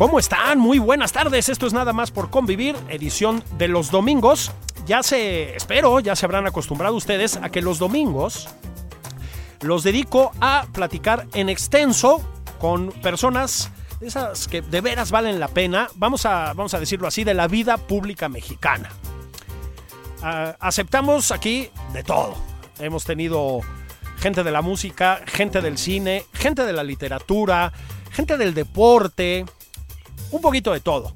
¿Cómo están? Muy buenas tardes. Esto es nada más por convivir, edición de los domingos. Ya se, espero, ya se habrán acostumbrado ustedes a que los domingos los dedico a platicar en extenso con personas esas que de veras valen la pena, vamos a, vamos a decirlo así, de la vida pública mexicana. Uh, aceptamos aquí de todo. Hemos tenido gente de la música, gente del cine, gente de la literatura, gente del deporte, un poquito de todo.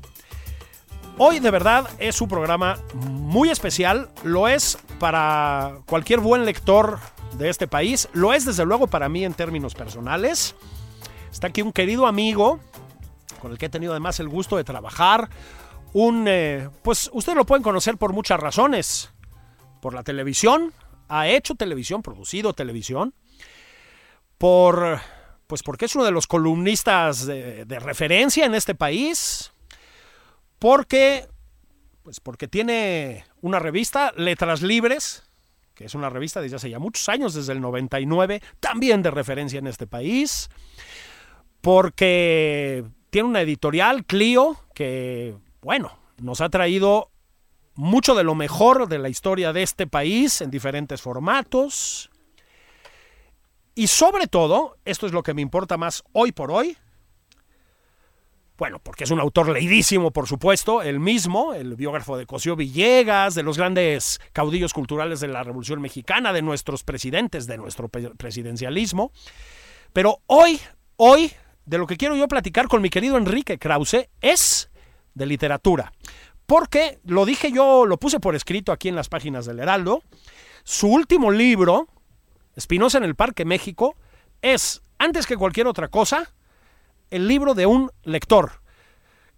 Hoy de verdad es un programa muy especial, lo es para cualquier buen lector de este país, lo es desde luego para mí en términos personales. Está aquí un querido amigo con el que he tenido además el gusto de trabajar. Un, eh, pues ustedes lo pueden conocer por muchas razones. Por la televisión, ha hecho televisión, producido televisión. Por pues porque es uno de los columnistas de, referencia en este país, porque, pues porque tiene una revista, Letras Libres, que es una revista desde hace ya muchos años, desde el 99, también de referencia en este país, porque tiene una editorial, Clio, que, bueno, nos ha traído mucho de lo mejor de la historia de este país en diferentes formatos. Y sobre todo, esto es lo que me importa más hoy por hoy, bueno, porque es un autor leidísimo, por supuesto, el mismo, el biógrafo de Cosío Villegas, de los grandes caudillos culturales de la Revolución Mexicana, de nuestros presidentes, de nuestro presidencialismo. Pero hoy, hoy, de lo que quiero yo platicar con mi querido Enrique Krause es de literatura. Porque lo dije yo, lo puse por escrito aquí en las páginas del Heraldo, su último libro, Espinosa en el Parque México, es, antes que cualquier otra cosa, el libro de un lector.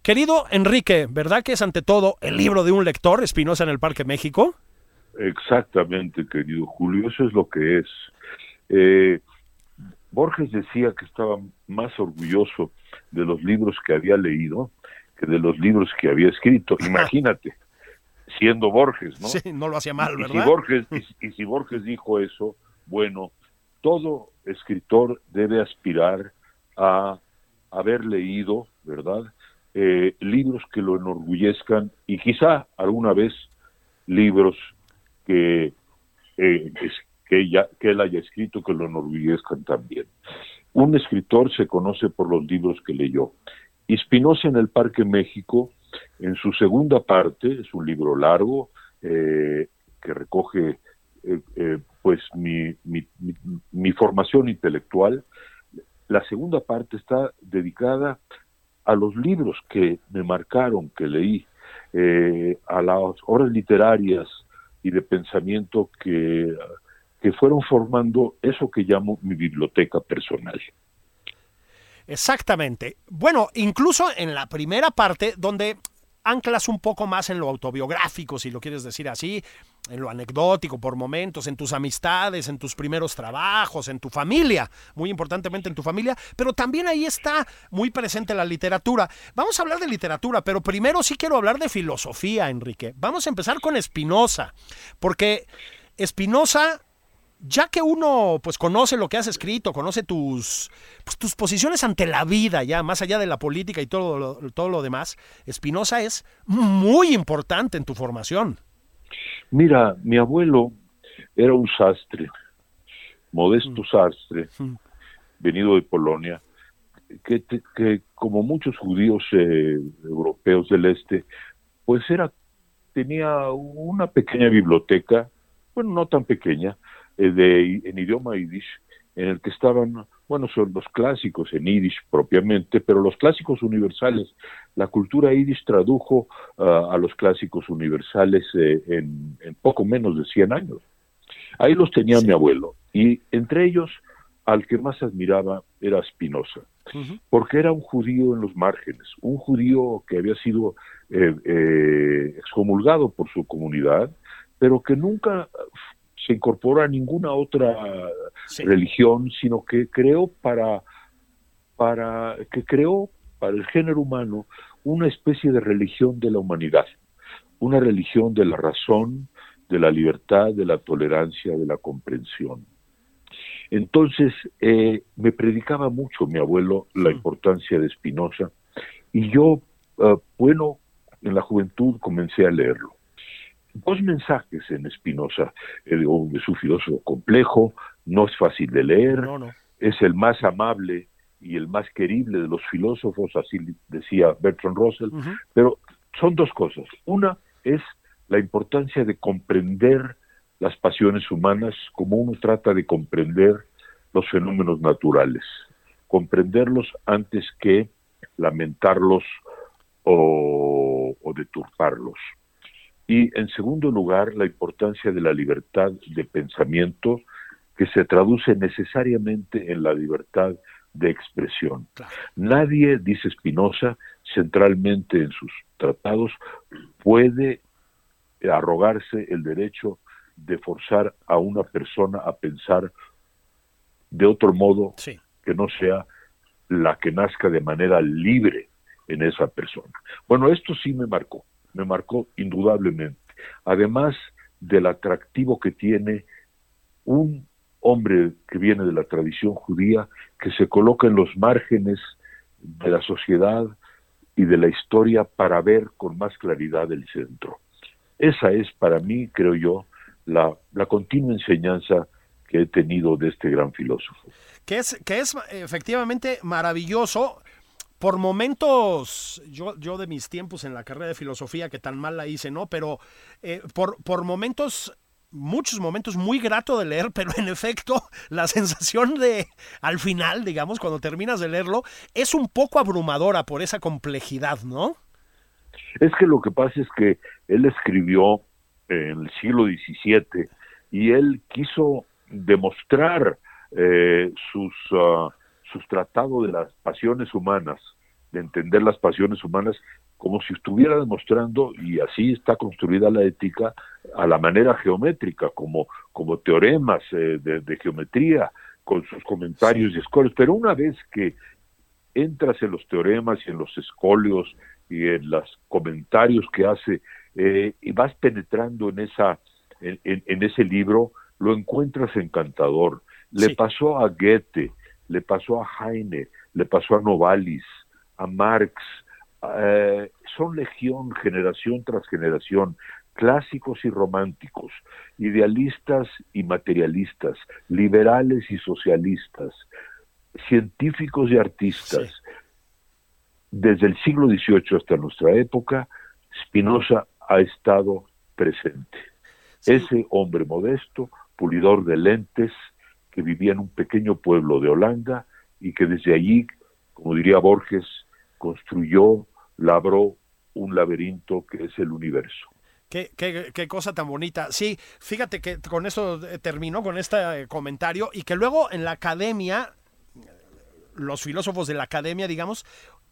Querido Enrique, ¿verdad que es ante todo el libro de un lector, Espinosa en el Parque México? Exactamente, querido Julio, eso es lo que es. Eh, Borges decía que estaba más orgulloso de los libros que había leído que de los libros que había escrito. Imagínate, siendo Borges, ¿no? Sí, no lo hacía mal, ¿verdad? Y si Borges, y, y si Borges dijo eso, bueno, todo escritor debe aspirar a haber leído, ¿verdad? Eh, libros que lo enorgullezcan y quizá alguna vez libros que, eh, que, él haya escrito que lo enorgullezcan también. Un escritor se conoce por los libros que leyó. Y en el Parque México, en su segunda parte, es un libro largo eh, que recoge eh, pues mi, mi, formación intelectual. La segunda parte está dedicada a los libros que me marcaron, que leí, eh, a las obras literarias y de pensamiento que, que fueron formando eso que llamo mi biblioteca personal. Exactamente. Bueno, incluso en la primera parte, donde anclas un poco más en lo autobiográfico, si lo quieres decir así, en lo anecdótico por momentos, en tus amistades, en tus primeros trabajos, en tu familia, muy importantemente en tu familia, pero también ahí está muy presente la literatura. Vamos a hablar de literatura, pero primero sí quiero hablar de filosofía, Enrique. Vamos a empezar con Spinoza, porque Spinoza ya que uno pues conoce lo que has escrito, conoce tus, pues, tus posiciones ante la vida, ya más allá de la política y todo lo, todo lo demás, Espinosa es muy importante en tu formación. Mira, mi abuelo era un sastre Modesto Sastre, venido de Polonia, que, que como muchos judíos eh, europeos del este, pues era tenía una pequeña biblioteca, bueno, no tan pequeña, eh, de, en idioma yiddish, en el que estaban, bueno, son los clásicos en yiddish propiamente, pero los clásicos universales. La cultura yiddish tradujo ah, a los clásicos universales eh, en, poco menos de 100 años. Ahí los tenía mi abuelo, y entre ellos al que más admiraba era Spinoza, porque era un judío en los márgenes, un judío que había sido eh, eh, excomulgado por su comunidad, pero que nunca se incorporó a ninguna otra religión, sino que creó para, para, que creó para el género humano una especie de religión de la humanidad, una religión de la razón, de la libertad, de la tolerancia, de la comprensión. Entonces, eh, me predicaba mucho mi abuelo la importancia de Spinoza y yo, eh, bueno, en la juventud comencé a leerlo. Dos mensajes en Spinoza, eh, es un filósofo complejo, no es fácil de leer, es el más amable y el más querible de los filósofos, así decía Bertrand Russell, pero son dos cosas. Una es la importancia de comprender las pasiones humanas como uno trata de comprender los fenómenos naturales, comprenderlos antes que lamentarlos o, deturparlos. Y en segundo lugar, la importancia de la libertad de pensamiento que se traduce necesariamente en la libertad de expresión. Nadie, dice Spinoza, centralmente en sus tratados, puede arrogarse el derecho de forzar a una persona a pensar de otro modo que no sea la que nazca de manera libre en esa persona. Bueno, esto sí me marcó, me marcó indudablemente. Además del atractivo que tiene un hombre que viene de la tradición judía, que se coloca en los márgenes de la sociedad y de la historia para ver con más claridad el centro. Esa es para mí, creo yo, la, la continua enseñanza que he tenido de este gran filósofo. Que es, que es efectivamente maravilloso. Por momentos, yo, yo de mis tiempos en la carrera de filosofía, que tan mal la hice, ¿no? Pero eh, por, por momentos muchos momentos muy grato de leer, pero en efecto la sensación de al final, digamos, cuando terminas de leerlo, es un poco abrumadora por esa complejidad, ¿no? Es que lo que pasa es que él escribió en el siglo XVII y él quiso demostrar eh, sus, uh, sus tratados de las pasiones humanas, de entender las pasiones humanas como si estuviera demostrando, y así está construida la ética, a la manera geométrica, como, como teoremas eh, de, geometría, con sus comentarios y escolios. Pero una vez que entras en los teoremas y en los escolios y en los comentarios que hace, eh, y vas penetrando en, esa, en ese libro, lo encuentras encantador. Le pasó a Goethe, le pasó a Heine, le pasó a Novalis, a Marx. Eh, son legión, generación tras generación, clásicos y románticos, idealistas y materialistas, liberales y socialistas, científicos y artistas. Desde el siglo XVIII hasta nuestra época, Spinoza ha estado presente. Ese hombre modesto, pulidor de lentes, que vivía en un pequeño pueblo de Holanda y que desde allí, como diría Borges, construyó, labró un laberinto que es el universo. Qué, qué, cosa tan bonita. Sí, fíjate que con eso eh, terminó, con este eh, comentario, y que luego en la academia, los filósofos de la academia, digamos,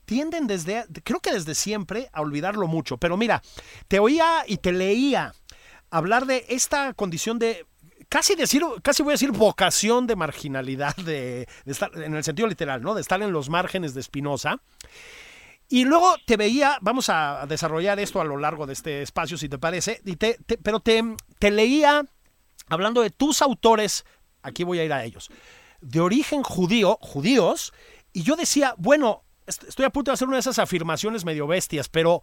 tienden desde, creo que desde siempre, a olvidarlo mucho. Pero mira, te oía y te leía hablar de esta condición de casi decir, casi voy a decir vocación de marginalidad, de, estar, en el sentido literal, ¿no? De estar en los márgenes de Spinoza. Y luego te veía, vamos a desarrollar esto a lo largo de este espacio, si te parece, y te, pero te, te leía hablando de tus autores, aquí voy a ir a ellos, de origen judío, judíos, y yo decía, bueno, estoy a punto de hacer una de esas afirmaciones medio bestias, pero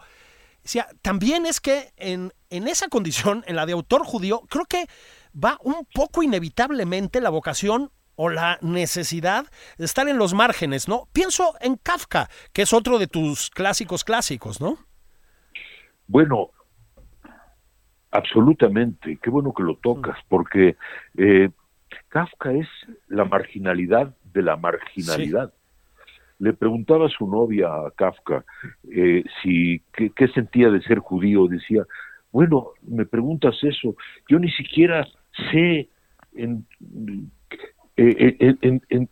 decía, también es que en, en esa condición, en la de autor judío, creo que va un poco inevitablemente la vocación o la necesidad de estar en los márgenes, ¿no? Pienso en Kafka, que es otro de tus clásicos clásicos, ¿no? Bueno, absolutamente, qué bueno que lo tocas, porque eh, Kafka es la marginalidad de la marginalidad. Le preguntaba a su novia a Kafka eh, si qué, sentía de ser judío. Decía, bueno, me preguntas eso, yo ni siquiera sé en, eh, en,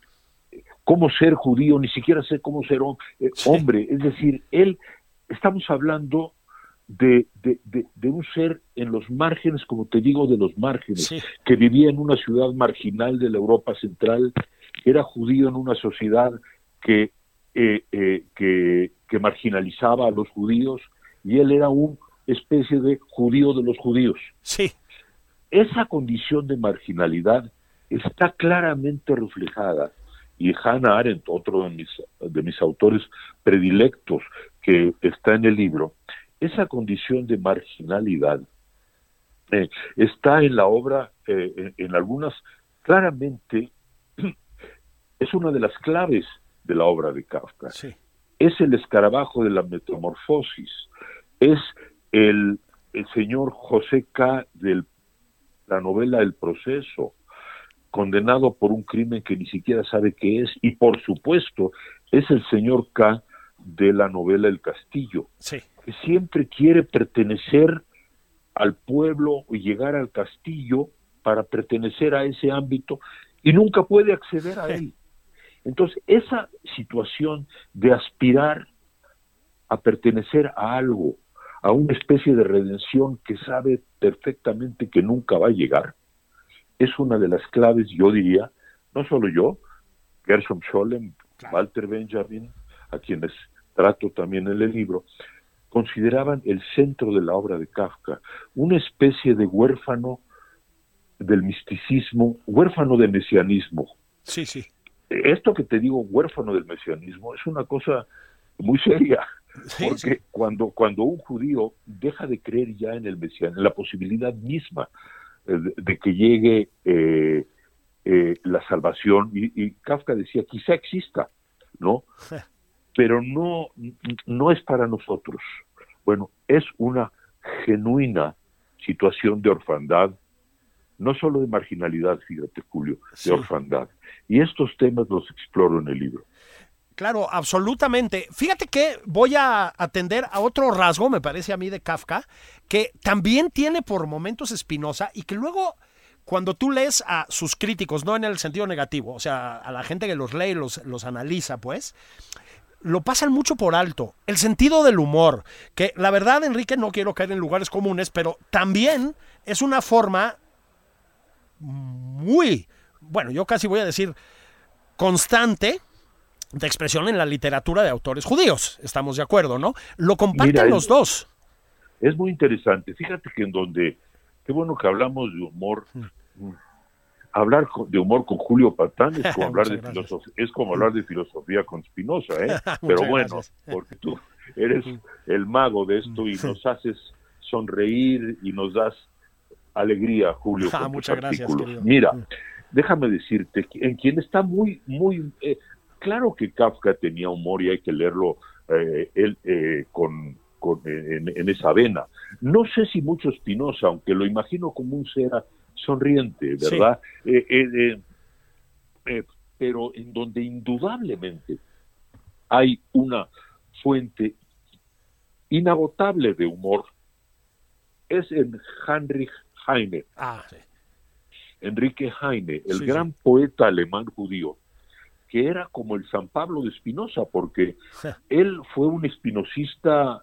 cómo ser judío, ni siquiera sé cómo ser hombre. Es decir, él, estamos hablando de, de, un ser en los márgenes, como te digo, de los márgenes, que vivía en una ciudad marginal de la Europa Central, era judío en una sociedad que, eh, eh, que, que, marginalizaba a los judíos y él era una especie de judío de los judíos. Sí. Esa condición de marginalidad está claramente reflejada y Hannah Arendt, otro de mis, de mis autores predilectos que está en el libro, esa condición de marginalidad eh, está en la obra, eh, en, algunas, claramente es una de las claves de la obra de Kafka. Es el escarabajo de la metamorfosis, es el, el señor José K. de la novela El proceso, condenado por un crimen que ni siquiera sabe qué es, y por supuesto es el señor K de la novela El Castillo, que siempre quiere pertenecer al pueblo y llegar al castillo para pertenecer a ese ámbito y nunca puede acceder a él. Entonces, esa situación de aspirar a pertenecer a algo, a una especie de redención que sabe perfectamente que nunca va a llegar, es una de las claves, yo diría, no solo yo, Gershom Scholem, Walter Benjamin, a quienes trato también en el libro, consideraban el centro de la obra de Kafka una especie de huérfano del misticismo, huérfano del mesianismo. Sí, sí. Esto que te digo, huérfano del mesianismo, es una cosa muy seria, porque cuando cuando un judío deja de creer ya en el mesianismo, en la posibilidad misma eh, de, que llegue eh, eh, la salvación, y, y, Kafka decía, quizá exista, ¿no? pero no, no es para nosotros. Bueno, es una genuina situación de orfandad, no solo de marginalidad, fíjate Julio, de orfandad. Y estos temas los exploro en el libro. Claro, absolutamente. Fíjate que voy a atender a otro rasgo, me parece a mí, de Kafka, que también tiene por momentos espinosa y que luego cuando tú lees a sus críticos, no en el sentido negativo, o sea, a la gente que los lee y los, los analiza, pues, lo pasan mucho por alto. El sentido del humor, que la verdad, Enrique, no quiero caer en lugares comunes, pero también es una forma muy, bueno, yo casi voy a decir, constante de expresión en la literatura de autores judíos. Estamos de acuerdo, ¿no? Lo comparten los dos. Es muy interesante. Fíjate que en donde, qué bueno que hablamos de humor. Mm hablar de humor con Julio Patán es como hablar de filosofía, es como hablar de filosofía con Spinoza, ¿eh? Pero bueno, porque tú eres el mago de esto y nos haces sonreír y nos das alegría, Julio, ah, con tus artículos. Mira, déjame decirte, en quien está muy, muy eh, claro que Kafka tenía humor y hay que leerlo eh, él eh, con, con en, en, esa vena. No sé si mucho Spinoza, aunque lo imagino como un ser sonriente, ¿verdad? Eh, eh, eh, pero en donde indudablemente hay una fuente inagotable de humor es en Heinrich Heine. Ah, Enrique Heine, el gran poeta alemán judío, que era como el San Pablo de Spinoza, porque él fue un espinosista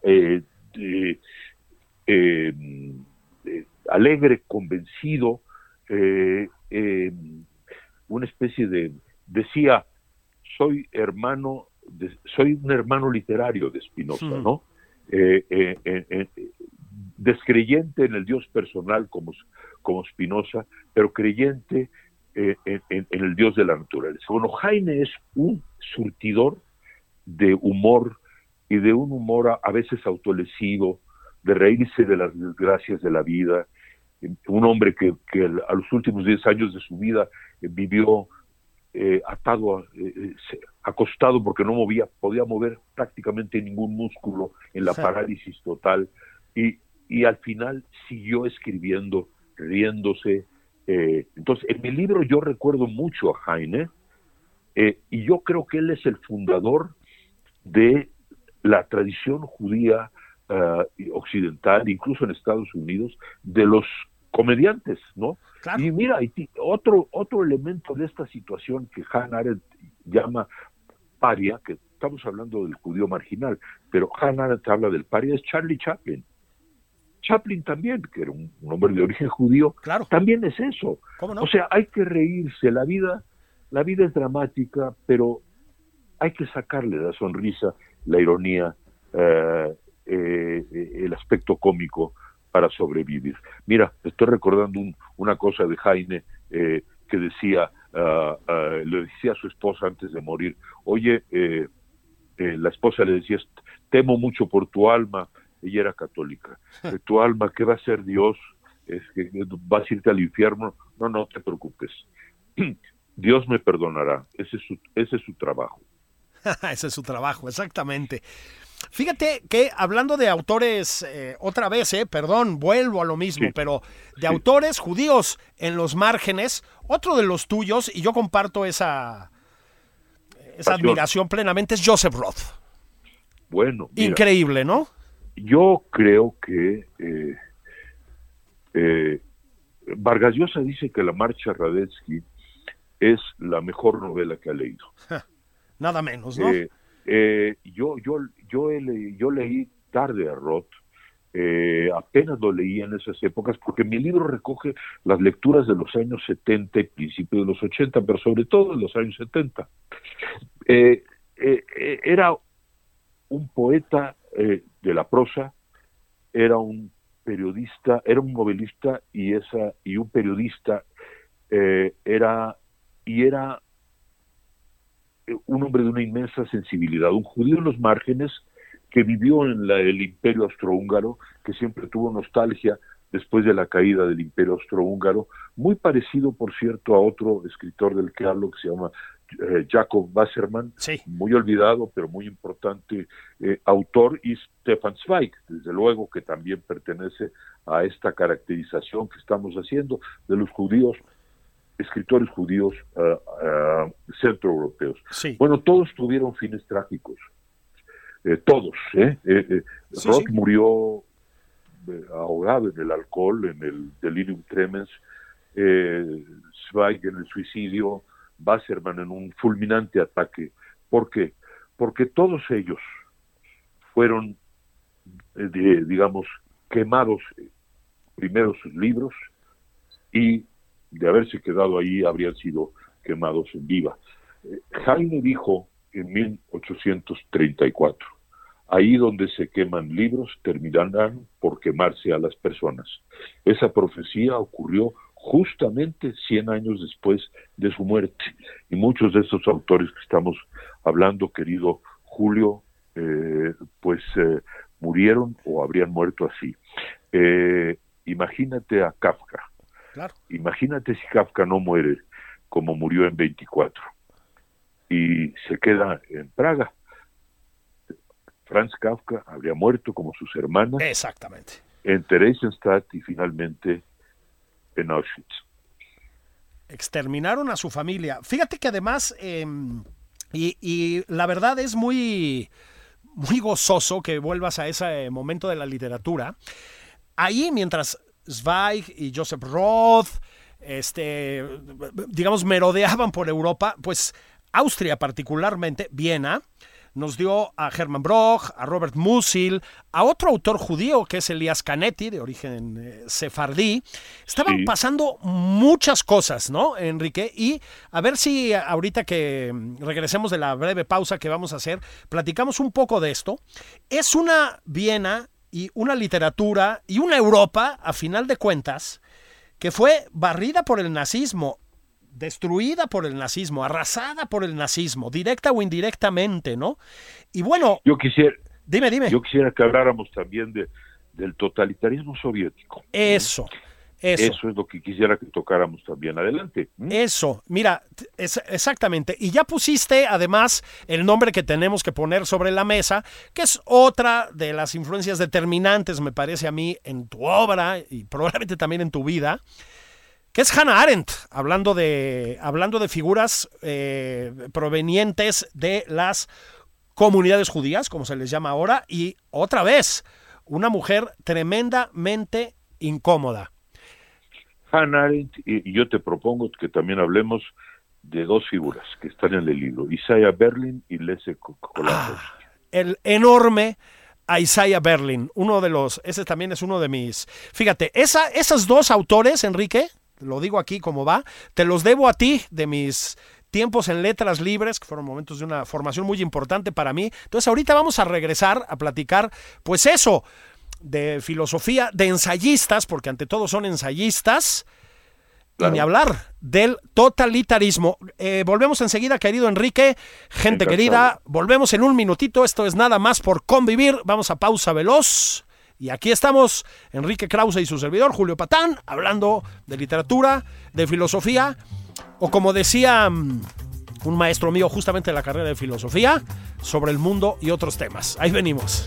alegre, convencido, eh, eh, una especie de, decía, soy hermano, soy un hermano literario de Spinoza, ¿no? Eh, eh, descreyente en el Dios personal como, como Spinoza, pero creyente en, el Dios de la naturaleza. Bueno, Jaime es un surtidor de humor y de un humor a, a veces autolesivo, de reírse de las desgracias de la vida, un hombre que, que, a los últimos 10 años de su vida vivió atado, acostado porque no movía, podía mover prácticamente ningún músculo en la parálisis total y, y al final siguió escribiendo, riéndose. Entonces, en mi libro yo recuerdo mucho a Heine y yo creo que él es el fundador de la tradición judía uh, occidental, incluso en Estados Unidos, de los comediantes, ¿no? Y mira, otro, otro elemento de esta situación que Hannah Arendt llama paria, que estamos hablando del judío marginal, pero Hannah Arendt habla del paria, es Charlie Chaplin. Chaplin también, que era un, hombre de origen judío, claro. también es eso. O sea, hay que reírse, la vida, la vida es dramática, pero hay que sacarle la sonrisa, la ironía, eh, eh, el aspecto cómico para sobrevivir. Mira, estoy recordando una cosa de Jaime eh, que decía, ah, le decía a su esposa antes de morir, oye, la esposa le decía, temo mucho por tu alma, ella era católica, tu alma, ¿qué va a ser Dios? Es que vas a irte al infierno, no, no te preocupes. Dios me perdonará, ese es su, ese es su trabajo. Ese es su trabajo, exactamente. Fíjate que hablando de autores, eh, otra vez, eh, perdón, vuelvo a lo mismo, pero de autores judíos en los márgenes, otro de los tuyos, y yo comparto esa, esa admiración plenamente, es Joseph Roth. Bueno. Increíble, ¿no? Yo creo que eh, eh, Vargas Llosa dice que La Marcha Radetzky es la mejor novela que ha leído. Nada menos, ¿no? Eh, eh, yo, yo, yo, yo leí tarde a Roth, eh, apenas lo leí en esas épocas, porque mi libro recoge las lecturas de los años 70 y principios de los 80, pero sobre todo de los años 70. era un poeta de la prosa, era un periodista, era un novelista y esa y un periodista era y era un hombre de una inmensa sensibilidad, un judío en los márgenes que vivió en el imperio austrohúngaro, que siempre tuvo nostalgia después de la caída del imperio austrohúngaro, muy parecido, por cierto, a otro escritor del que hablo que se llama eh, Jacob Wasserman, muy olvidado, pero muy importante eh, autor, y Stefan Zweig, desde luego que también pertenece a esta caracterización que estamos haciendo de los judíos escritores judíos uh, centroeuropeos. Bueno, todos tuvieron fines trágicos. Eh, todos. ¿eh? eh Roth murió ahogado en el alcohol, en el delirium tremens. Zweig en el suicidio. Wasserman en un fulminante ataque. ¿Por qué? Porque todos ellos fueron, digamos, quemados primero sus libros y de haberse quedado ahí habrían sido quemados en viva. Eh, Jaime dijo en 1834, ahí donde se queman libros terminarán por quemarse a las personas. Esa profecía ocurrió justamente 100 años después de su muerte. Y muchos de estos autores que estamos hablando, querido Julio, eh, pues eh, murieron o habrían muerto así. imagínate a Kafka, Imagínate si Kafka no muere como murió en 24 y se queda en Praga. Franz Kafka habría muerto como sus hermanas. Exactamente. En Theresienstadt y finalmente en Auschwitz. Exterminaron a su familia. Fíjate que además, em, y, la verdad es muy, muy gozoso que vuelvas a ese momento de la literatura. Ahí, mientras Zweig y Joseph Roth, este, digamos, merodeaban por Europa, pues Austria particularmente, Viena, nos dio a Hermann Broch, a Robert Musil, a otro autor judío que es Elias Canetti, de origen eh, sefardí. Estaban pasando muchas cosas, ¿no, Enrique? Y a ver si ahorita que regresemos de la breve pausa que vamos a hacer, platicamos un poco de esto. Es una Viena y una literatura y una Europa, a final de cuentas, que fue barrida por el nazismo, destruida por el nazismo, arrasada por el nazismo, directa o indirectamente, ¿no? Y bueno... Yo quisiera... Dime, dime. Yo quisiera que habláramos también de, del totalitarismo soviético. Eso. Eso. es lo que quisiera que tocáramos también adelante. Eso, mira, es, exactamente. Y ya pusiste además el nombre que tenemos que poner sobre la mesa, que es otra de las influencias determinantes, me parece a mí, en tu obra y probablemente también en tu vida, que es Hannah Arendt, hablando de, hablando de figuras eh, provenientes de las comunidades judías, como se les llama ahora, y otra vez, una mujer tremendamente incómoda. Hannah Arendt, y yo te propongo que también hablemos de dos figuras que están en el libro, Isaiah Berlin y Lese ah, el enorme Isaiah Berlin, uno de los, ese también es uno de mis, fíjate, esa, esos dos autores, Enrique, lo digo aquí como va, te los debo a ti de mis tiempos en letras libres, que fueron momentos de una formación muy importante para mí. Entonces ahorita vamos a regresar a platicar, pues eso, de filosofía, de ensayistas, porque ante todo son ensayistas, y ni hablar del totalitarismo. Eh, volvemos enseguida, querido Enrique. Gente querida, volvemos en un minutito. Esto es nada más por convivir. Vamos a pausa veloz. Y aquí estamos, Enrique Krause y su servidor, Julio Patán, hablando de literatura, de filosofía, o como decía mm, un maestro mío justamente de la carrera de filosofía, sobre el mundo y otros temas. Ahí venimos.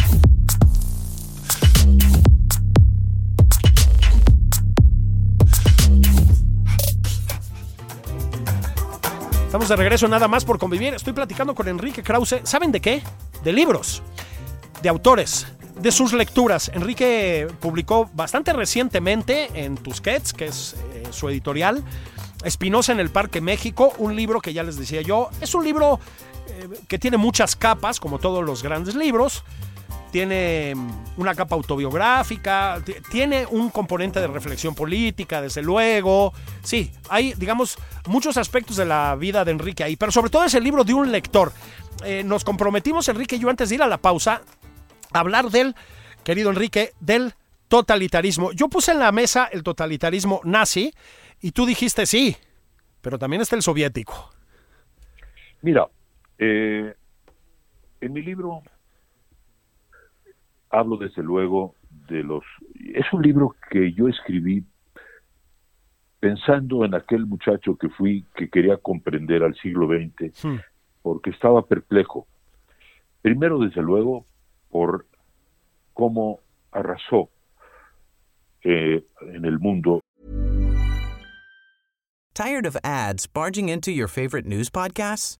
De regreso nada más por convivir. Estoy platicando con Enrique Krause. ¿Saben de qué? De libros, de autores, de sus lecturas. Enrique publicó bastante recientemente en Tusquets, que es eh, su editorial, Espinosa en el Parque México, un libro que ya les decía yo, es un libro eh, que tiene muchas capas, como todos los grandes libros tiene una capa autobiográfica, tiene un componente de reflexión política, desde luego. Sí, hay, digamos, muchos aspectos de la vida de Enrique ahí, pero sobre todo es el libro de un lector. Eh, nos comprometimos, Enrique y yo, antes de ir a la pausa, a hablar del, querido Enrique, del totalitarismo. Yo puse en la mesa el totalitarismo nazi y tú dijiste sí, pero también está el soviético. Mira, eh, en mi libro hablo desde luego de los... Es un libro que yo escribí pensando en aquel muchacho que fui, que quería comprender al siglo XX, hmm. porque estaba perplejo. Primero, desde luego, por cómo arrasó eh, en el mundo. Tired of ads barging into your favorite news podcasts?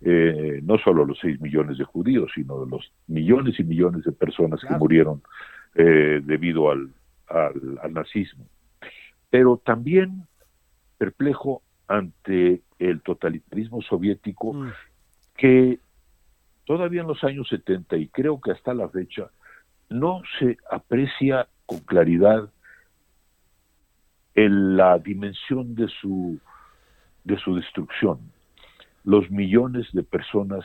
Eh, no solo los 6 millones de judíos, sino de los millones y millones de personas que murieron eh, debido al, al, nazismo. Pero también perplejo ante el totalitarismo soviético mm. que todavía en los años 70 y creo que hasta la fecha, no se aprecia con claridad en la dimensión de su, de su destrucción. Los millones de personas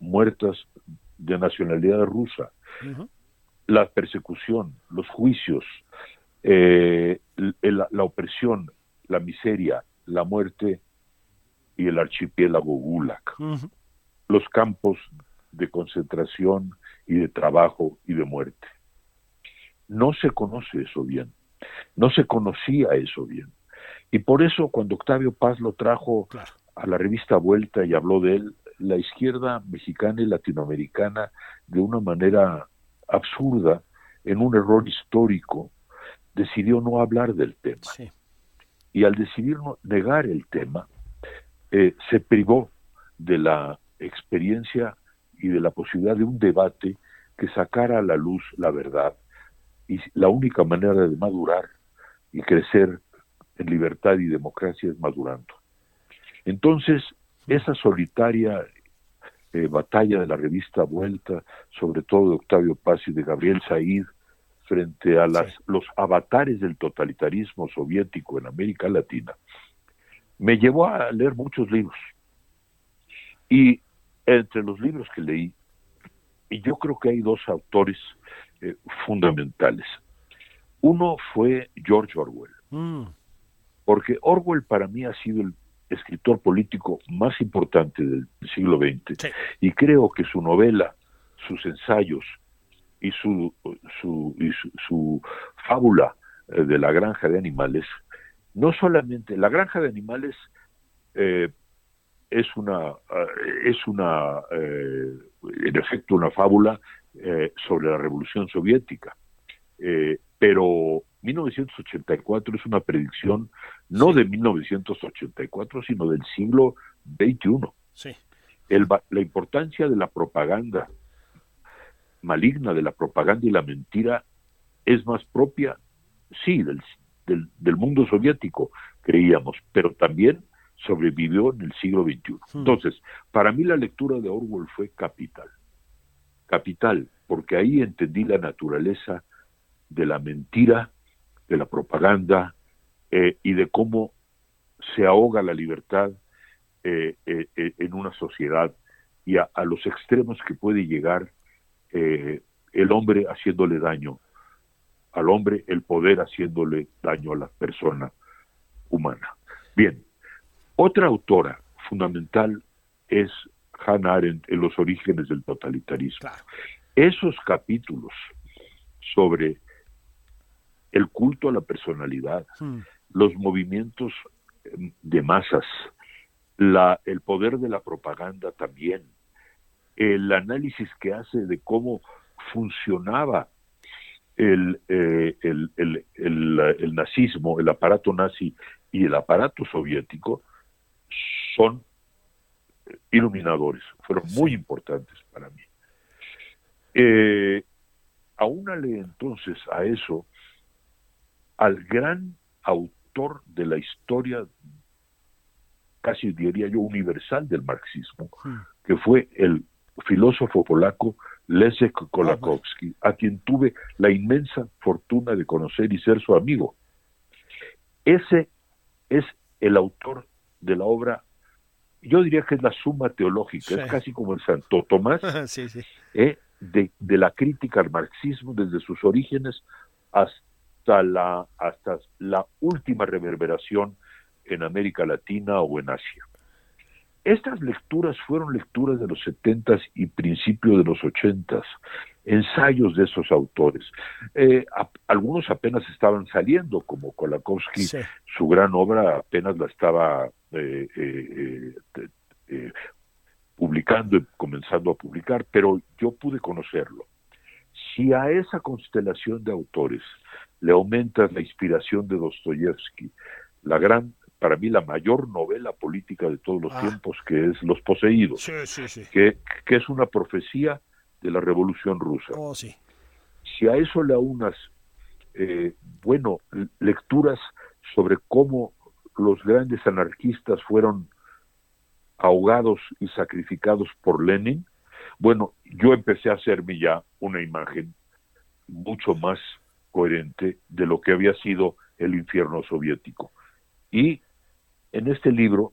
muertas de nacionalidad rusa, la persecución, los juicios, eh, la, opresión, la miseria, la muerte y el archipiélago Gulag. Los campos de concentración y de trabajo y de muerte. No se conoce eso bien, no se conocía eso bien. Y por eso cuando Octavio Paz lo trajo a la revista Vuelta y habló de él, la izquierda mexicana y latinoamericana, de una manera absurda, en un error histórico, decidió no hablar del tema. Y al decidir negar el tema, eh, se privó de la experiencia y de la posibilidad de un debate que sacara a la luz la verdad. Y la única manera de madurar y crecer en libertad y democracia es madurando. Entonces, esa solitaria eh, batalla de la revista Vuelta, sobre todo de Octavio Paz y de Gabriel Said, frente a las, los avatares del totalitarismo soviético en América Latina, me llevó a leer muchos libros. Y entre los libros que leí, y yo creo que hay dos autores eh, fundamentales. Uno fue George Orwell, mm. porque Orwell para mí ha sido el escritor político más importante del siglo XX y creo que su novela, sus ensayos y su, su, y su, fábula eh, de la granja de animales, no solamente la granja de animales eh, es una eh, es una en efecto una fábula sobre la revolución soviética pero 1984 es una predicción no de 1984, sino del siglo XXI. Sí. la importancia de la propaganda maligna, de la propaganda y la mentira, es más propia, sí, del, del, mundo soviético, creíamos, pero también sobrevivió en el siglo XXI. Hmm. Entonces, para mí la lectura de Orwell fue capital. Capital, porque ahí entendí la naturaleza de la mentira, de la propaganda eh, y de cómo se ahoga la libertad eh, eh, en una sociedad y a, los extremos que puede llegar el hombre haciéndole daño al hombre, el poder haciéndole daño a la persona humana. Bien, otra autora fundamental es Hannah Arendt en los orígenes del totalitarismo. Esos capítulos sobre el culto a la personalidad, hmm. Los movimientos em, de masas, la, el poder de la propaganda también, el análisis que hace de cómo funcionaba el, eh, el, el, el, nazismo, el aparato nazi y el aparato soviético, son iluminadores, fueron muy importantes para mí. Eh, aúnale entonces a eso al gran autor de la historia, casi diría yo, universal del marxismo, que fue el filósofo polaco Leszek Kolakowski, a quien tuve la inmensa fortuna de conocer y ser su amigo. Ese es el autor de la obra, yo diría que es la suma teológica, es casi como el Santo Tomás, ¿eh? de, de, la crítica al marxismo desde sus orígenes hasta hasta la, hasta la última reverberación en América Latina o en Asia. Estas lecturas fueron lecturas de los setentas y principios de los ochentas, ensayos de esos autores. Eh, algunos apenas estaban saliendo, como Kolakowski, su gran obra apenas la estaba eh, eh, publicando y comenzando a publicar, pero yo pude conocerlo. Si a esa constelación de autores le aumentas la inspiración de Dostoyevsky, la gran, para mí la mayor novela política de todos los ah. tiempos, que es Los Poseídos, Que, que, es una profecía de la Revolución Rusa. Oh, si a eso le aunas, eh, bueno, lecturas sobre cómo los grandes anarquistas fueron ahogados y sacrificados por Lenin, Bueno, yo empecé a hacerme ya una imagen mucho más coherente de lo que había sido el infierno soviético. Y en este libro,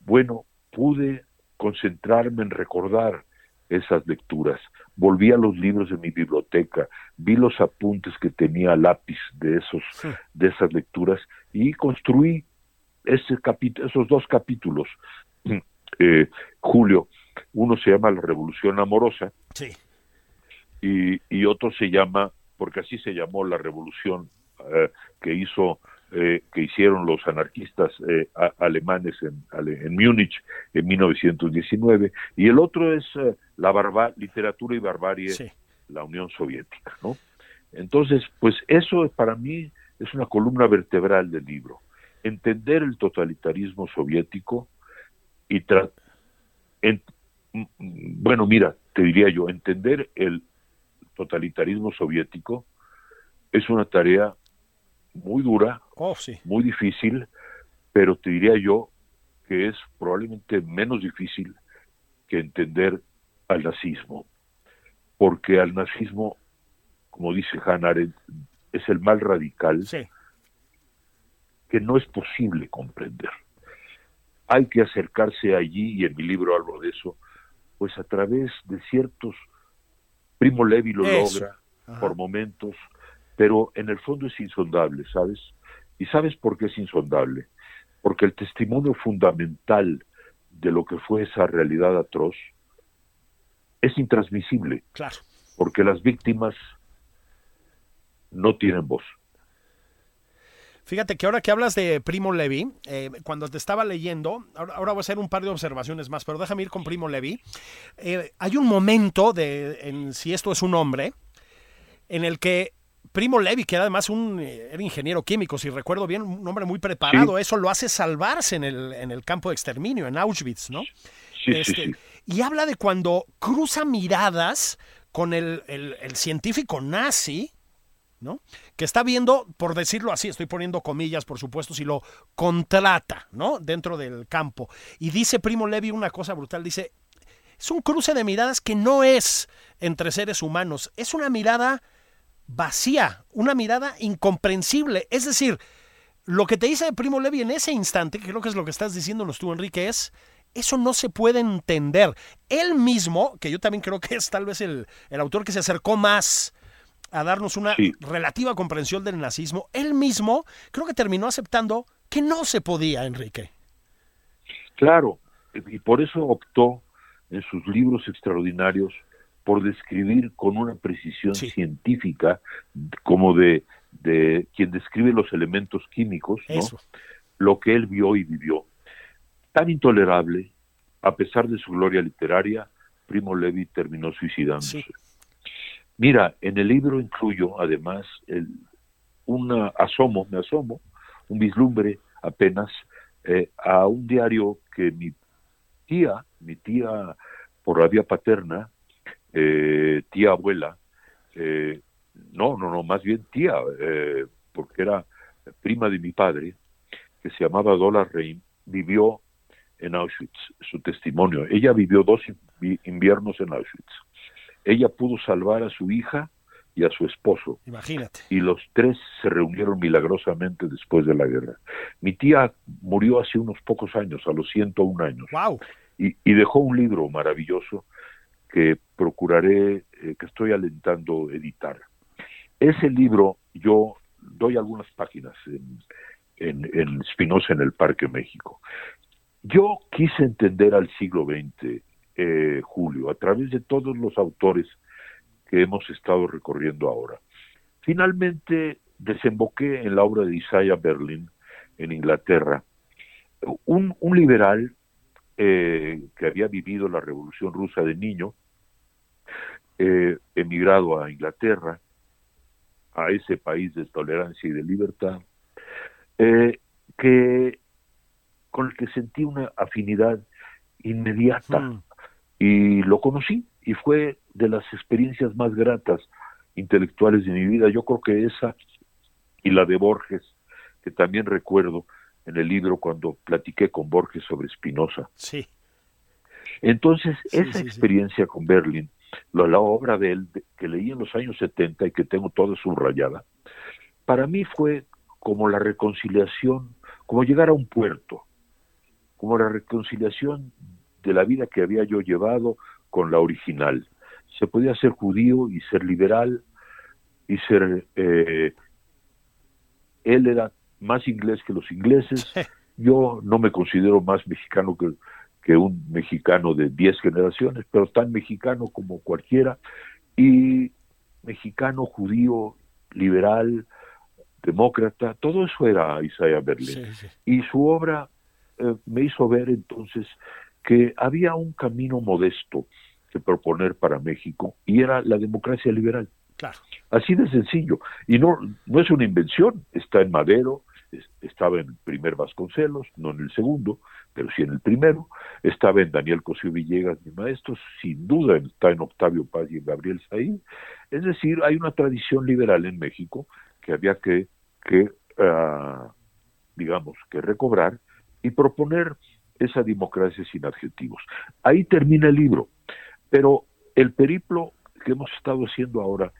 bueno, pude concentrarme en recordar esas lecturas. Volví a los libros de mi biblioteca, vi los apuntes que tenía a lápiz de esos de esas lecturas y construí ese esos dos capítulos. Eh, Julio, uno se llama La Revolución Amorosa y, y otro se llama, porque así se llamó la revolución eh, que hizo eh, que hicieron los anarquistas eh, alemanes en, en Múnich en 1919 y el otro es eh, la barba literatura y barbarie la Unión Soviética no entonces pues eso para mí es una columna vertebral del libro entender el totalitarismo soviético y en, bueno mira te diría yo entender el totalitarismo soviético es una tarea muy dura, oh, sí. muy difícil, pero te diría yo que es probablemente menos difícil que entender al nazismo, porque al nazismo, como dice Hannah Arendt, es el mal radical que no es posible comprender. Hay que acercarse allí, y en mi libro hablo de eso, pues a través de ciertos... Primo Levi lo logra por momentos, pero en el fondo es insondable, ¿sabes? ¿Y sabes por qué es insondable? Porque el testimonio fundamental de lo que fue esa realidad atroz es intransmisible. Claro. Porque las víctimas no tienen voz. Fíjate que ahora que hablas de Primo Levi, eh, cuando te estaba leyendo, ahora, voy a hacer un par de observaciones más, pero déjame ir con Primo Levi. Eh, hay un momento de, en si esto es un hombre, en el que Primo Levi, que era además un eh, era ingeniero químico, si recuerdo bien, un hombre muy preparado, eso lo hace salvarse en el, en el campo de exterminio, en Auschwitz, ¿no? Sí, sí, este, Y habla de cuando cruza miradas con el, científico nazi, Que está viendo, por decirlo así, estoy poniendo comillas, por supuesto, si lo contrata, ¿no? Dentro del campo. Y dice Primo Levi una cosa brutal, dice, es un cruce de miradas que no es entre seres humanos, es una mirada vacía, una mirada incomprensible. Es decir, lo que te dice Primo Levi en ese instante, que creo que es lo que estás diciéndonos tú, Enrique, es eso no se puede entender. Él mismo, que yo también creo que es tal vez el, autor que se acercó más a darnos una relativa comprensión del nazismo, él mismo creo que terminó aceptando que no se podía, Enrique. Claro, y por eso optó en sus libros extraordinarios por describir con una precisión científica, como de, de, quien describe los elementos químicos, lo que él vio y vivió. Tan intolerable, a pesar de su gloria literaria, Primo Levi terminó suicidándose. Mira, en el libro incluyo además un asomo, me asomo, un vislumbre apenas eh, a un diario que mi tía, mi tía por la vía paterna, eh, tía abuela, eh, no, no, no, más bien tía, eh, porque era prima de mi padre, que se llamaba Dola Rein, vivió en Auschwitz, su testimonio. Ella vivió dos inviernos en Auschwitz. Ella pudo salvar a su hija y a su esposo. Imagínate. Y los tres se reunieron milagrosamente después de la guerra. Mi tía murió hace unos pocos años, a los 101 años. Wow. Y, y dejó un libro maravilloso que procuraré, eh, que estoy alentando editar. Ese libro yo doy algunas páginas en, en, en Spinoza en el Parque México. Yo quise entender al siglo XX, eh, Julio, a través de todos los autores que hemos estado recorriendo ahora. Finalmente desemboqué en la obra de Isaiah Berlin en Inglaterra, un, un liberal eh, que había vivido la Revolución Rusa de niño, eh, emigrado a Inglaterra, a ese país de tolerancia y de libertad, eh, que con el que sentí una afinidad inmediata hmm. Y lo conocí y fue de las experiencias más gratas intelectuales de mi vida. Yo creo que esa y la de Borges, que también recuerdo en el libro cuando platiqué con Borges sobre Spinoza. Sí. Entonces, esa experiencia con Berlín, la, obra de él que leí en los años 70 y que tengo toda subrayada, para mí fue como la reconciliación, como llegar a un puerto, como la reconciliación de la vida que había yo llevado con la original. Se podía ser judío y ser liberal y ser... Eh, él era más inglés que los ingleses. Yo no me considero más mexicano que, que un mexicano de 10 generaciones, pero tan mexicano como cualquiera. Y mexicano, judío, liberal, demócrata, todo eso era Isaiah Berlin. Y su obra eh, me hizo ver entonces que había un camino modesto que proponer para México y era la democracia liberal. Claro. Así de sencillo. Y no, no es una invención, está en Madero, estaba en el primer Vasconcelos, no en el segundo, pero sí en el primero, estaba en Daniel Cosío Villegas, mi maestro, sin duda está en Octavio Paz y en Gabriel Saín. Es decir, hay una tradición liberal en México que había que, que ah, digamos, que recobrar y proponer esa democracia sin adjetivos. Ahí termina el libro, pero el periplo que hemos estado haciendo ahora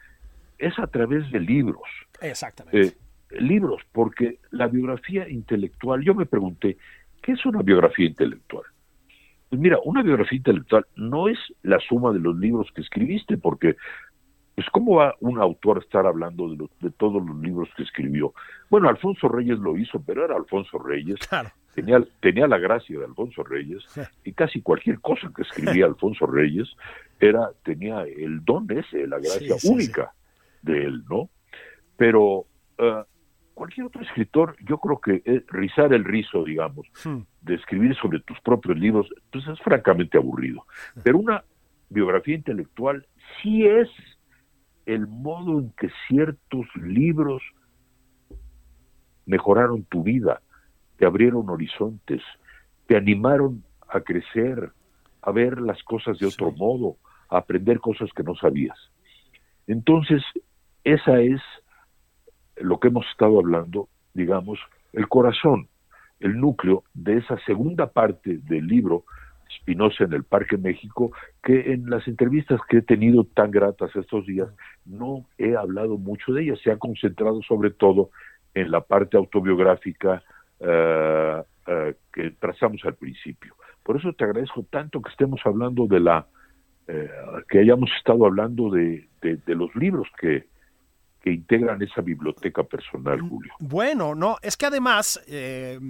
es a través de libros. Exactamente. Eh, libros, porque la biografía intelectual, yo me pregunté, ¿qué es una biografía intelectual? Pues mira, una biografía intelectual no es la suma de los libros que escribiste, porque pues cómo va un autor a estar hablando de, de todos los libros que escribió. Bueno, Alfonso Reyes lo hizo, pero era Alfonso Reyes. Claro. Tenía, tenía la gracia de Alfonso Reyes y casi cualquier cosa que escribía Alfonso Reyes era tenía el don ese, la gracia única de él, ¿no? Pero uh, cualquier otro escritor, yo creo que rizar el rizo, digamos, hmm. de escribir sobre tus propios libros, pues es francamente aburrido. Pero una biografía intelectual sí es el modo en que ciertos libros mejoraron tu vida, te abrieron horizontes, te animaron a crecer, a ver las cosas de otro modo, a aprender cosas que no sabías. Entonces, esa es lo que hemos estado hablando, digamos, el corazón, el núcleo de esa segunda parte del libro Spinoza en el Parque México, que en las entrevistas que he tenido tan gratas estos días no he hablado mucho de ella, se ha concentrado sobre todo en la parte autobiográfica uh, uh, que trazamos al principio. Por eso te agradezco tanto que estemos hablando de la, uh, que hayamos estado hablando de, de, de los libros que, que integran esa biblioteca personal, mm, Julio. Bueno, no, es que además, eh,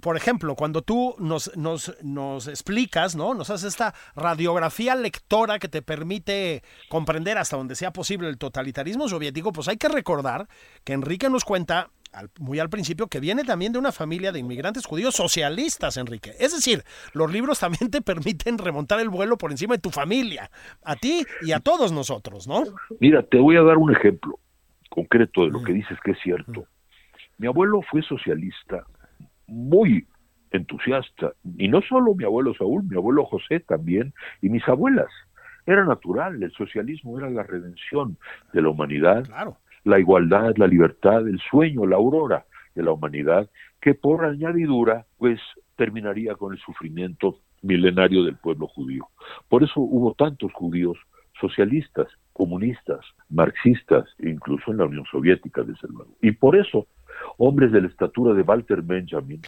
por ejemplo, cuando tú nos, nos, nos, explicas, ¿no? Nos haces esta radiografía lectora que te permite comprender hasta donde sea posible el totalitarismo soviético, pues hay que recordar que Enrique nos cuenta muy al principio, que viene también de una familia de inmigrantes judíos socialistas, Enrique. Es decir, los libros también te permiten remontar el vuelo por encima de tu familia, a ti y a todos nosotros, ¿no? Mira, te voy a dar un ejemplo concreto de lo que dices que es cierto. Mi abuelo fue socialista, muy entusiasta, y no solo mi abuelo Saúl, mi abuelo José también, y mis abuelas. Era natural, el socialismo era la redención de la humanidad, claro la igualdad, la libertad, el sueño, la aurora de la humanidad, que por añadidura, pues terminaría con el sufrimiento milenario del pueblo judío. Por eso hubo tantos judíos socialistas, comunistas, marxistas, incluso en la Unión Soviética, desde luego. Y por eso, hombres de la estatura de Walter Benjamin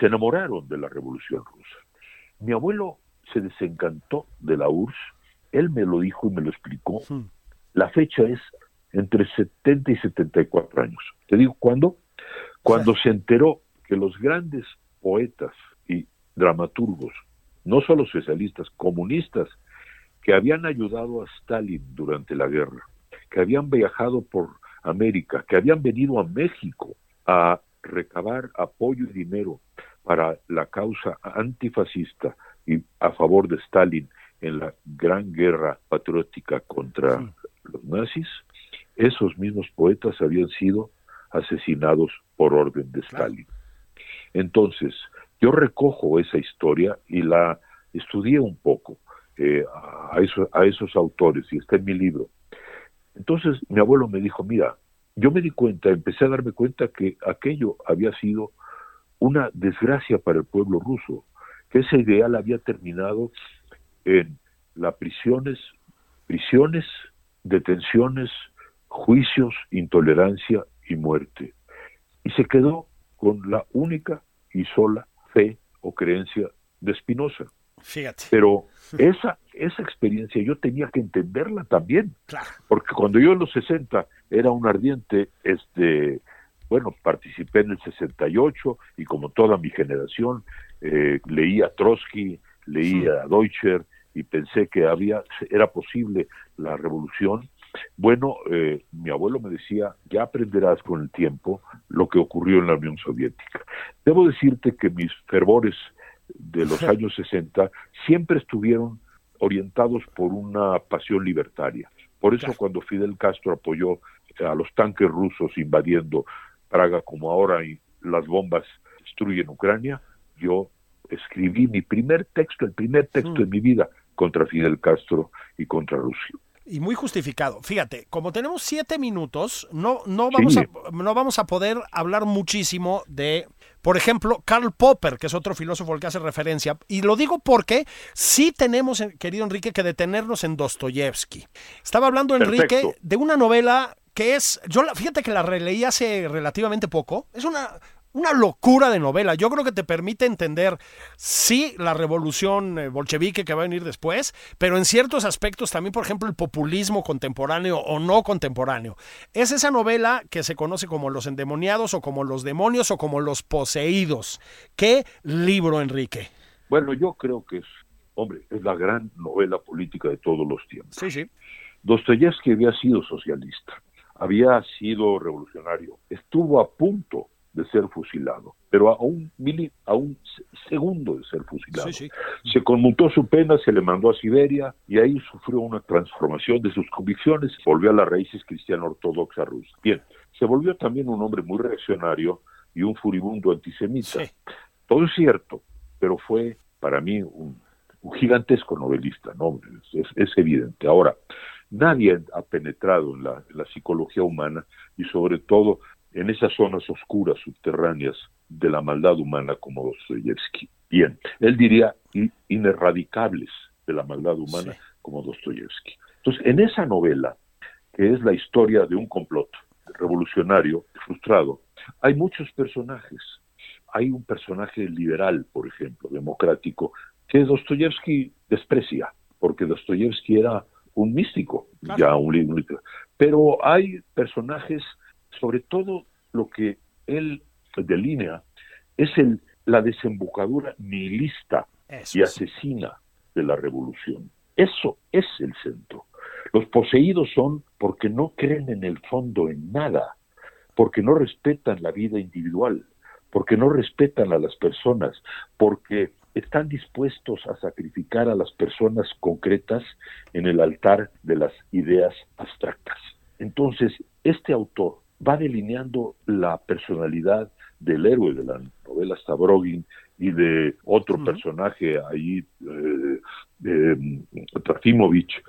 se enamoraron de la Revolución Rusa. Mi abuelo se desencantó de la URSS, él me lo dijo y me lo explicó. Hmm. La fecha es entre 70 y 74 años. ¿Te digo cuándo? Cuando se enteró que los grandes poetas y dramaturgos, no solo socialistas, comunistas, que habían ayudado a Stalin durante la guerra, que habían viajado por América, que habían venido a México a recabar apoyo y dinero para la causa antifascista y a favor de Stalin en la gran guerra patriótica contra los nazis, esos mismos poetas habían sido asesinados por orden de Stalin. Entonces, yo recojo esa historia y la estudié un poco eh, a, a esos autores y está en mi libro. Entonces mi abuelo me dijo, mira, yo me di cuenta, empecé a darme cuenta que aquello había sido una desgracia para el pueblo ruso, que ese ideal había terminado en las prisiones, prisiones, detenciones, juicios, intolerancia y muerte. Y se quedó con la única y sola fe o creencia de Spinoza. Fíjate. Pero esa, esa experiencia yo tenía que entenderla también. Claro. Porque cuando yo en los 60 era un ardiente, este, bueno, participé en el 68 y como toda mi generación, eh, leía Trotsky, leía Deutscher y pensé que había, era posible la revolución. Bueno, eh, mi abuelo me decía, ya aprenderás con el tiempo lo que ocurrió en la Unión Soviética. Debo decirte que mis fervores de los años 60 siempre estuvieron orientados por una pasión libertaria. Por eso cuando Fidel Castro apoyó a los tanques rusos invadiendo Praga como ahora y las bombas destruyen Ucrania, yo escribí mi primer texto, el primer texto de mi vida contra Fidel Castro y contra Rusia. Y muy justificado. Fíjate, como tenemos siete minutos, no, no, vamos, a, no vamos a poder hablar muchísimo de, por ejemplo, Karl Popper, que es otro filósofo al que hace referencia. Y lo digo porque sí tenemos, eh, querido Enrique, que detenernos en Dostoyevsky. Estaba hablando, Enrique, Perfecto. de una novela que es, yo la, fíjate que la releí hace relativamente poco. Es una, una locura de novela. Yo creo que te permite entender, sí, la revolución eh, bolchevique que va a venir después, pero en ciertos aspectos también, por ejemplo, el populismo contemporáneo o no contemporáneo. Es esa novela que se conoce como Los endemoniados o como Los demonios o como Los poseídos. ¿Qué libro, Enrique? Bueno, yo creo que es, hombre, es la gran novela política de todos los tiempos. Sí, sí. Dostoyevsky había sido socialista, había sido revolucionario, estuvo a punto de ser fusilado, pero a un, mili, a un segundo de ser fusilado. Sí, sí. Se conmutó su pena, se le mandó a Siberia y ahí sufrió una transformación de sus convicciones, volvió a las raíces cristiano ortodoxa rusa. Bien, se volvió también un hombre muy reaccionario y un furibundo antisemita. Sí. Todo es cierto, pero fue para mí un, un gigantesco novelista, ¿no? Es, es, es, evidente. Ahora, nadie ha penetrado en la, en la psicología humana y sobre todo en esas zonas oscuras subterráneas de la maldad humana como Dostoyevsky. Bien, él diría inerradicables de la maldad humana Sí. como Dostoyevsky. Entonces, en esa novela, que es la historia de un complot revolucionario frustrado, hay muchos personajes. Hay un personaje liberal, por ejemplo, democrático, que Dostoyevsky desprecia, porque Dostoyevsky era un místico, Claro. ya un libro. Pero hay personajes, sobre todo lo que él delinea, es el, la desembocadura nihilista Eso y es. asesina de la revolución. Eso es el centro. Los poseídos son porque no creen en el fondo en nada, porque no respetan la vida individual, porque no respetan a las personas, porque están dispuestos a sacrificar a las personas concretas en el altar de las ideas abstractas. Entonces, este autor va delineando la personalidad del héroe de la novela Stavrogin y de otro personaje ahí, eh, eh, Trafimovich,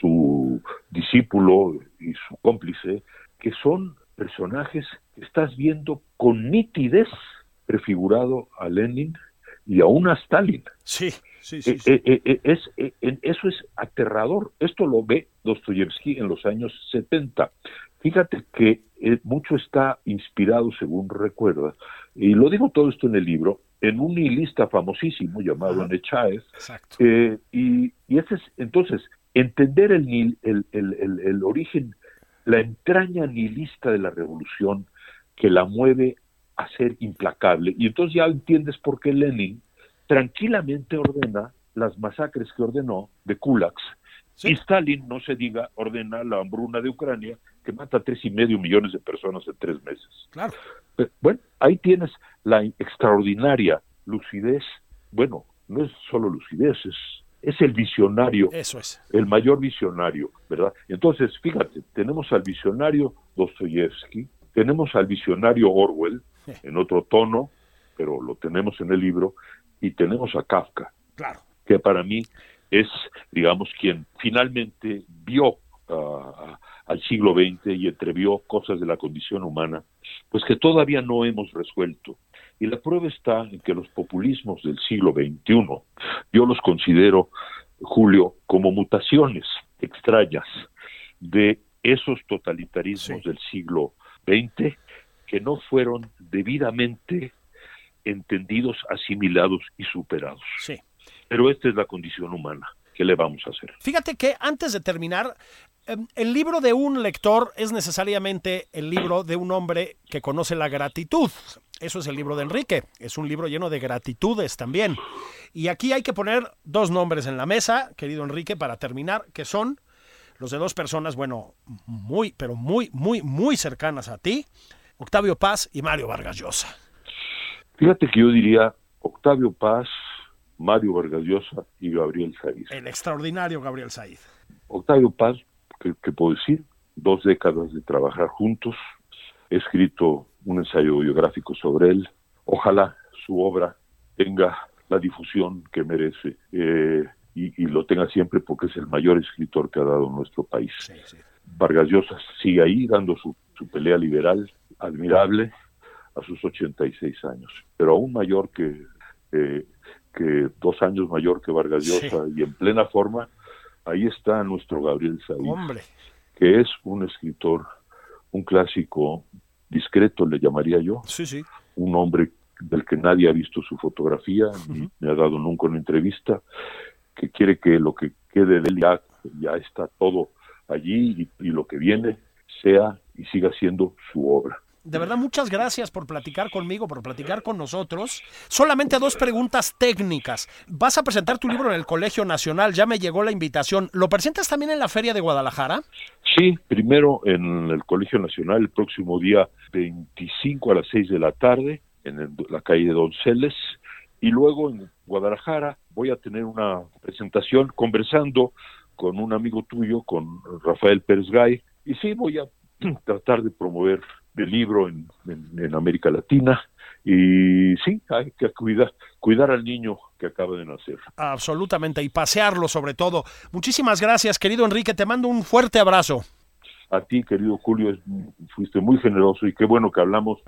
su discípulo y su cómplice, que son personajes que estás viendo con nitidez prefigurado a Lenin y aún a Stalin. Sí, sí, sí. Eh, sí. eh, eh, eh, es, eh, eso es aterrador. Esto lo ve Dostoyevsky en los años 70. Fíjate que eh, mucho está inspirado, según recuerda, y lo digo todo esto en el libro, en un nihilista famosísimo llamado Ajá. Exacto. eh, y, y ese es, entonces, entender el, nihil- el, el, el, el origen, la entraña nihilista de la revolución que la mueve a ser implacable. Y entonces ya entiendes por qué Lenin tranquilamente ordena las masacres que ordenó de kulaks. Sí. Y Stalin, no se diga, ordena la hambruna de Ucrania, que mata a tres y medio millones de personas en tres meses. Claro. Bueno, ahí tienes la extraordinaria lucidez. Bueno, no es solo lucidez, es, es el visionario, Eso es. el mayor visionario, ¿verdad? Entonces, fíjate, tenemos al visionario Dostoyevsky, tenemos al visionario Orwell, Sí. en otro tono, pero lo tenemos en el libro, y tenemos a Kafka, Claro. que para mí es, digamos, quien finalmente vio ah, al siglo XX y entrevió cosas de la condición humana, pues que todavía no hemos resuelto. Y la prueba está en que los populismos del siglo XXI, yo los considero, Julio, como mutaciones extrañas de esos totalitarismos del siglo XX que no fueron debidamente entendidos, asimilados y superados. Sí. Pero esta es la condición humana. ¿Qué le vamos a hacer? Fíjate que antes de terminar, em, el libro de un lector es necesariamente el libro de un hombre que conoce la gratitud. Eso es el libro de Enrique. Es un libro lleno de gratitudes también. Y aquí hay que poner dos nombres en la mesa, querido Enrique, para terminar, que son los de dos personas, bueno, muy, pero muy, muy, muy cercanas a ti, Octavio Paz y Mario Vargas Llosa. Fíjate que yo diría Octavio Paz, Mario Vargas Llosa y Gabriel Said. El extraordinario Gabriel Said. Octavio Paz, ¿qué, qué puedo decir? Dos décadas de trabajar juntos. He escrito un ensayo biográfico sobre él. Ojalá su obra tenga la difusión que merece eh, y, y, lo tenga siempre porque es el mayor escritor que ha dado nuestro país. Sí, sí. Vargas Llosa sigue ahí dando su, su pelea liberal, admirable, a sus 86 años, pero aún mayor que, eh, que dos años mayor que Vargas Llosa Sí. y en plena forma, ahí está nuestro Gabriel Hombre, que es un escritor, un clásico discreto, le llamaría yo, sí, sí. un hombre del que nadie ha visto su fotografía, ni me ha dado nunca una entrevista, que quiere que lo que quede de él ya, ya está todo allí y, y lo que viene sea y siga siendo su obra. De verdad, muchas gracias por platicar conmigo, por platicar con nosotros. Solamente dos preguntas técnicas. Vas a presentar tu libro en el Colegio Nacional, ya me llegó la invitación. ¿Lo presentas también en la Feria de Guadalajara? Sí, primero en el Colegio Nacional el próximo día 25 a las 6 de la tarde en la calle Donceles y luego en Guadalajara voy a tener una presentación conversando con un amigo tuyo, con Rafael Pérez Gay, y sí voy a tratar de promover el libro en, en- en América Latina y sí, hay que cuidar, cuidar al niño que acaba de nacer. Absolutamente, y pasearlo sobre todo. Muchísimas gracias, querido Enrique. Te mando un fuerte abrazo. A ti, querido Julio, fuiste muy generoso y qué bueno que hablamos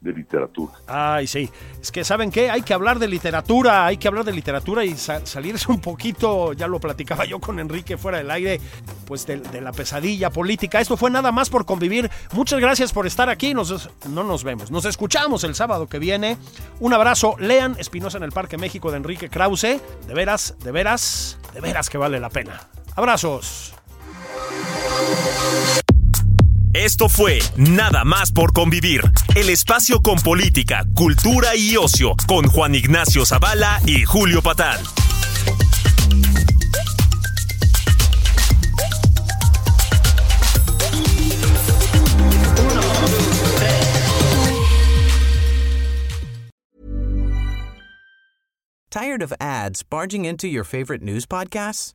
de literatura. Ay, sí. Es que, ¿saben qué? Hay que hablar de literatura, hay que hablar de literatura y sa- salirse un poquito, ya lo platicaba yo con Enrique fuera del aire, pues de, la pesadilla política. Esto fue nada más por convivir. Muchas gracias por estar aquí. Nos, no nos vemos. Nos escuchamos el sábado que viene. Un abrazo. Lean Espinosa en el Parque México de Enrique Krause. De veras, de veras, de veras que vale la pena. Abrazos. Esto fue Nada más por convivir, el espacio con política, cultura y ocio, con Juan Ignacio Zavala y Julio Patán. Tired of ads barging into your favorite news podcasts?